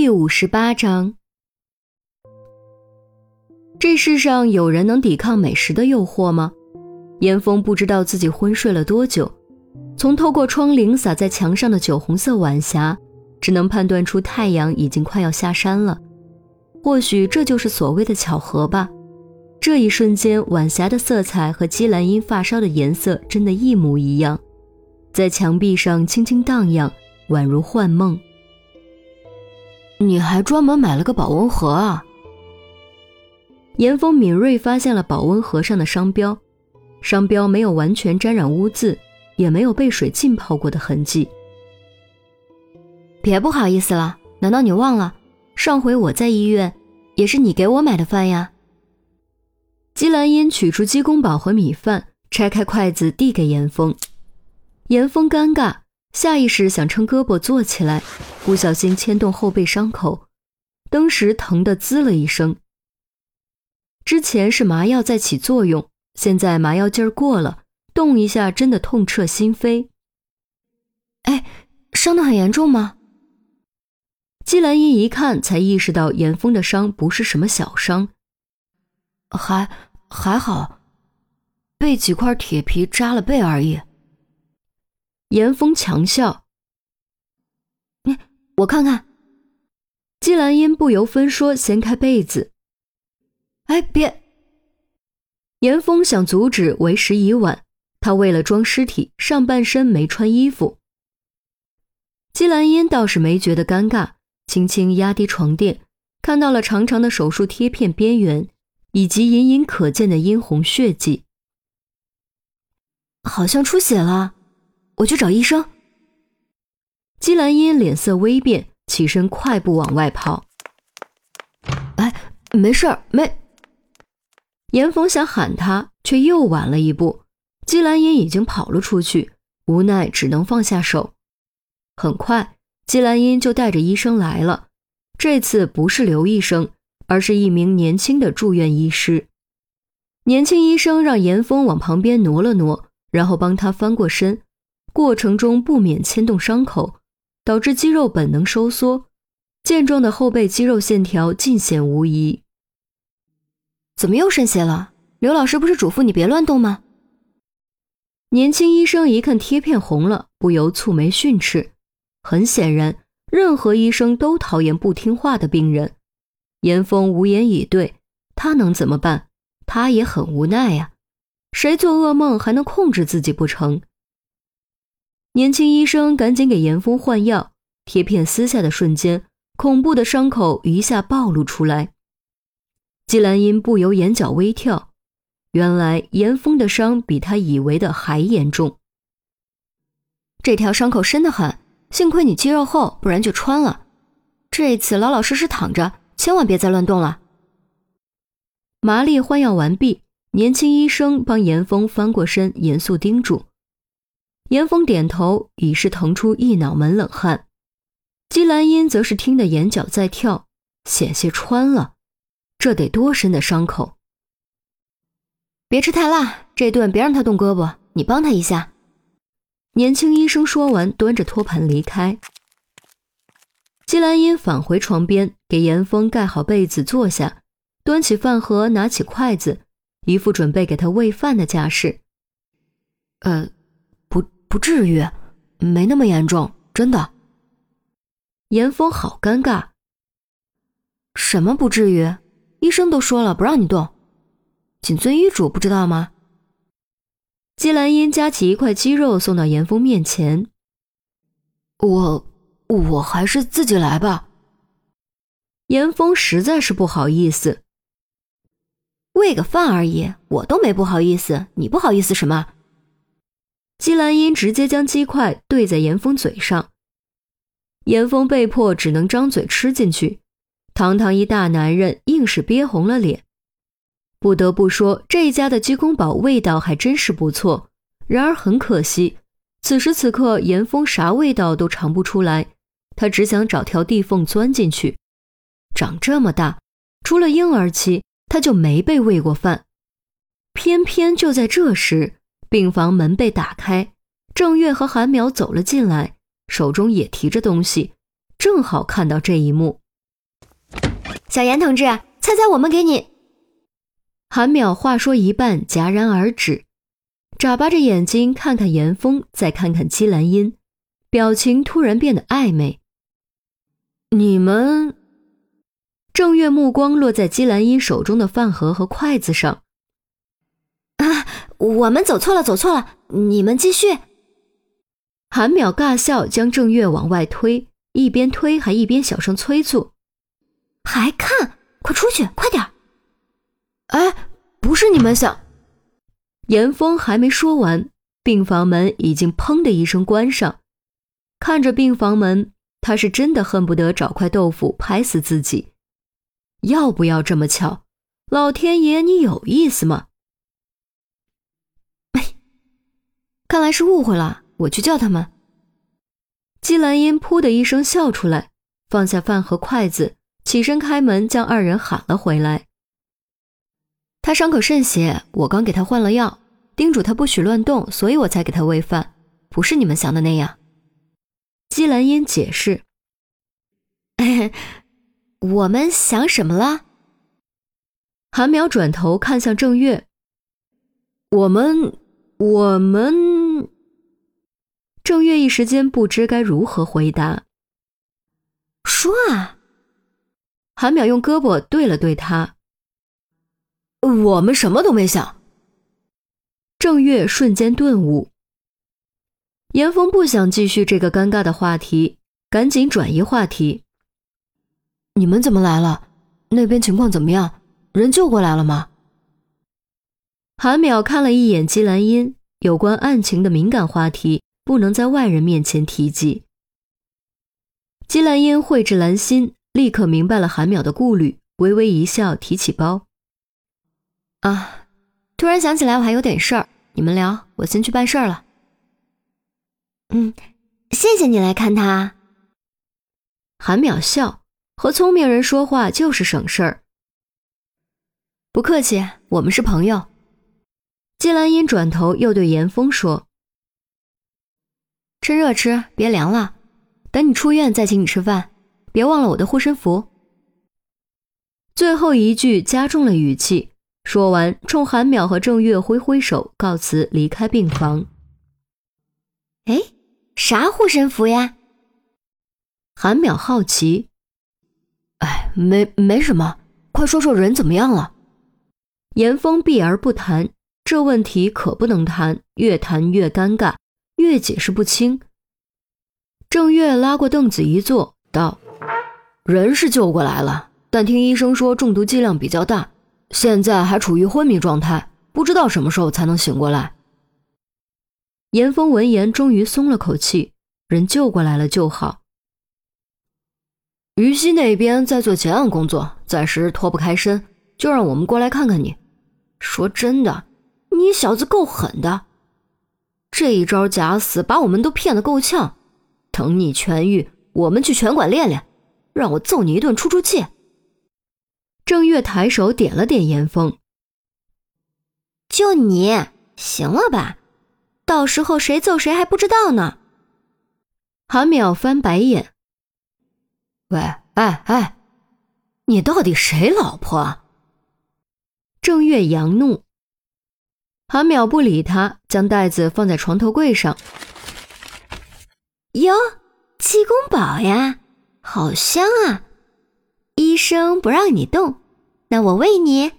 第五十八章，这世上有人能抵抗美食的诱惑吗？严峰不知道自己昏睡了多久，从透过窗棂洒在墙上的酒红色晚霞，只能判断出太阳已经快要下山了。或许这就是所谓的巧合吧。这一瞬间，晚霞的色彩和姬兰英发梢的颜色真的一模一样，在墙壁上轻轻荡漾，宛如幻梦。你还专门买了个保温盒啊？严峰敏锐发现了保温盒上的商标，商标没有完全沾染污渍，也没有被水浸泡过的痕迹。别不好意思了，难道你忘了上回我在医院也是你给我买的饭呀？姬兰英取出鸡公煲和米饭，拆开筷子递给严峰。严峰尴尬。下意识想撑胳膊坐起来，不小心牵动后背伤口，当时疼得滋了一声。之前是麻药在起作用，现在麻药劲儿过了，动一下真的痛彻心扉。哎，伤得很严重吗？季兰英一看，才意识到严峰的伤不是什么小伤，还还好，被几块铁皮扎了背而已。严峰强笑：“你我看看。”季兰英不由分说掀开被子。哎，别！严峰想阻止，为时已晚。他为了装尸体，上半身没穿衣服。季兰英倒是没觉得尴尬，轻轻压低床垫，看到了长长的手术贴片边缘，以及隐隐可见的殷红血迹，好像出血了。我去找医生。姬兰英脸色微变，起身快步往外跑。哎，没事儿，没。严峰想喊他，却又晚了一步。姬兰英已经跑了出去，无奈只能放下手。很快，姬兰英就带着医生来了。这次不是刘医生，而是一名年轻的住院医师。年轻医生让严峰往旁边挪了挪，然后帮他翻过身。过程中不免牵动伤口，导致肌肉本能收缩，健壮的后背肌肉线条尽显无疑。怎么又渗血了？刘老师不是嘱咐你别乱动吗？年轻医生一看贴片红了，不由蹙眉训斥。很显然，任何医生都讨厌不听话的病人。严峰无言以对，他能怎么办？他也很无奈呀。谁做噩梦还能控制自己不成？年轻医生赶紧给严峰换药，贴片撕下的瞬间，恐怖的伤口一下暴露出来。季兰英不由眼角微跳，原来严峰的伤比他以为的还严重。这条伤口深得很，幸亏你肌肉厚，不然就穿了。这次老老实实躺着，千万别再乱动了。麻利换药完毕，年轻医生帮严峰翻过身，严肃叮嘱。严峰点头，已是腾出一脑门冷汗。姬兰英则是听得眼角在跳，险些穿了，这得多深的伤口？别吃太辣，这顿别让他动胳膊，你帮他一下。年轻医生说完，端着托盘离开。姬兰英返回床边，给严峰盖好被子，坐下，端起饭盒，拿起筷子，一副准备给他喂饭的架势。呃。不至于，没那么严重，真的。严峰好尴尬。什么不至于？医生都说了不让你动，谨遵医嘱，不知道吗？季兰英夹起一块鸡肉送到严峰面前。我，我还是自己来吧。严峰实在是不好意思。喂个饭而已，我都没不好意思，你不好意思什么？姬兰英直接将鸡块对在严峰嘴上，严峰被迫只能张嘴吃进去。堂堂一大男人，硬是憋红了脸。不得不说，这一家的鸡公煲味道还真是不错。然而很可惜，此时此刻严峰啥味道都尝不出来，他只想找条地缝钻进去。长这么大，除了婴儿期，他就没被喂过饭。偏偏就在这时。病房门被打开，郑月和韩淼走了进来，手中也提着东西，正好看到这一幕。小严同志，猜猜我们给你……韩淼话说一半，戛然而止，眨巴着眼睛看看严峰，再看看姬兰英，表情突然变得暧昧。你们？郑月目光落在姬兰英手中的饭盒和筷子上。啊，我们走错了，走错了，你们继续。韩淼尬笑，将郑月往外推，一边推还一边小声催促：“还看？快出去，快点！”哎，不是你们想……严峰还没说完，病房门已经砰的一声关上。看着病房门，他是真的恨不得找块豆腐拍死自己。要不要这么巧？老天爷，你有意思吗？看来是误会了。我去叫他们。季兰英噗的一声笑出来，放下饭和筷子，起身开门，将二人喊了回来。他伤口渗血，我刚给他换了药，叮嘱他不许乱动，所以我才给他喂饭，不是你们想的那样。季兰英解释。我们想什么了？韩淼转头看向郑月。我们，我们。郑月一时间不知该如何回答。说啊！韩淼用胳膊对了对他。我们什么都没想。郑月瞬间顿悟。严峰不想继续这个尴尬的话题，赶紧转移话题。你们怎么来了？那边情况怎么样？人救过来了吗？韩淼看了一眼姬兰英，有关案情的敏感话题。不能在外人面前提及。姬兰英慧智兰心，立刻明白了韩淼的顾虑，微微一笑，提起包。啊，突然想起来，我还有点事儿，你们聊，我先去办事儿了。嗯，谢谢你来看他。韩淼笑，和聪明人说话就是省事儿。不客气，我们是朋友。姬兰英转头又对严峰说。趁热吃，别凉了。等你出院再请你吃饭，别忘了我的护身符。最后一句加重了语气，说完，冲韩淼和郑月挥挥手，告辞离开病房。哎，啥护身符呀？韩淼好奇。哎，没没什么，快说说人怎么样了。严峰避而不谈，这问题可不能谈，越谈越尴尬。越解释不清。郑月拉过凳子一坐，道：“人是救过来了，但听医生说中毒剂量比较大，现在还处于昏迷状态，不知道什么时候才能醒过来。”严峰闻言终于松了口气，人救过来了就好。于西那边在做结案工作，暂时脱不开身，就让我们过来看看你。说真的，你小子够狠的。这一招假死，把我们都骗得够呛。等你痊愈，我们去拳馆练练，让我揍你一顿出出气。郑月抬手点了点严峰，就你行了吧？到时候谁揍谁还不知道呢。韩淼翻白眼：“喂，哎哎，你到底谁老婆？”郑月扬怒。韩淼不理他，将袋子放在床头柜上。哟，气功宝呀，好香啊！医生不让你动，那我喂你。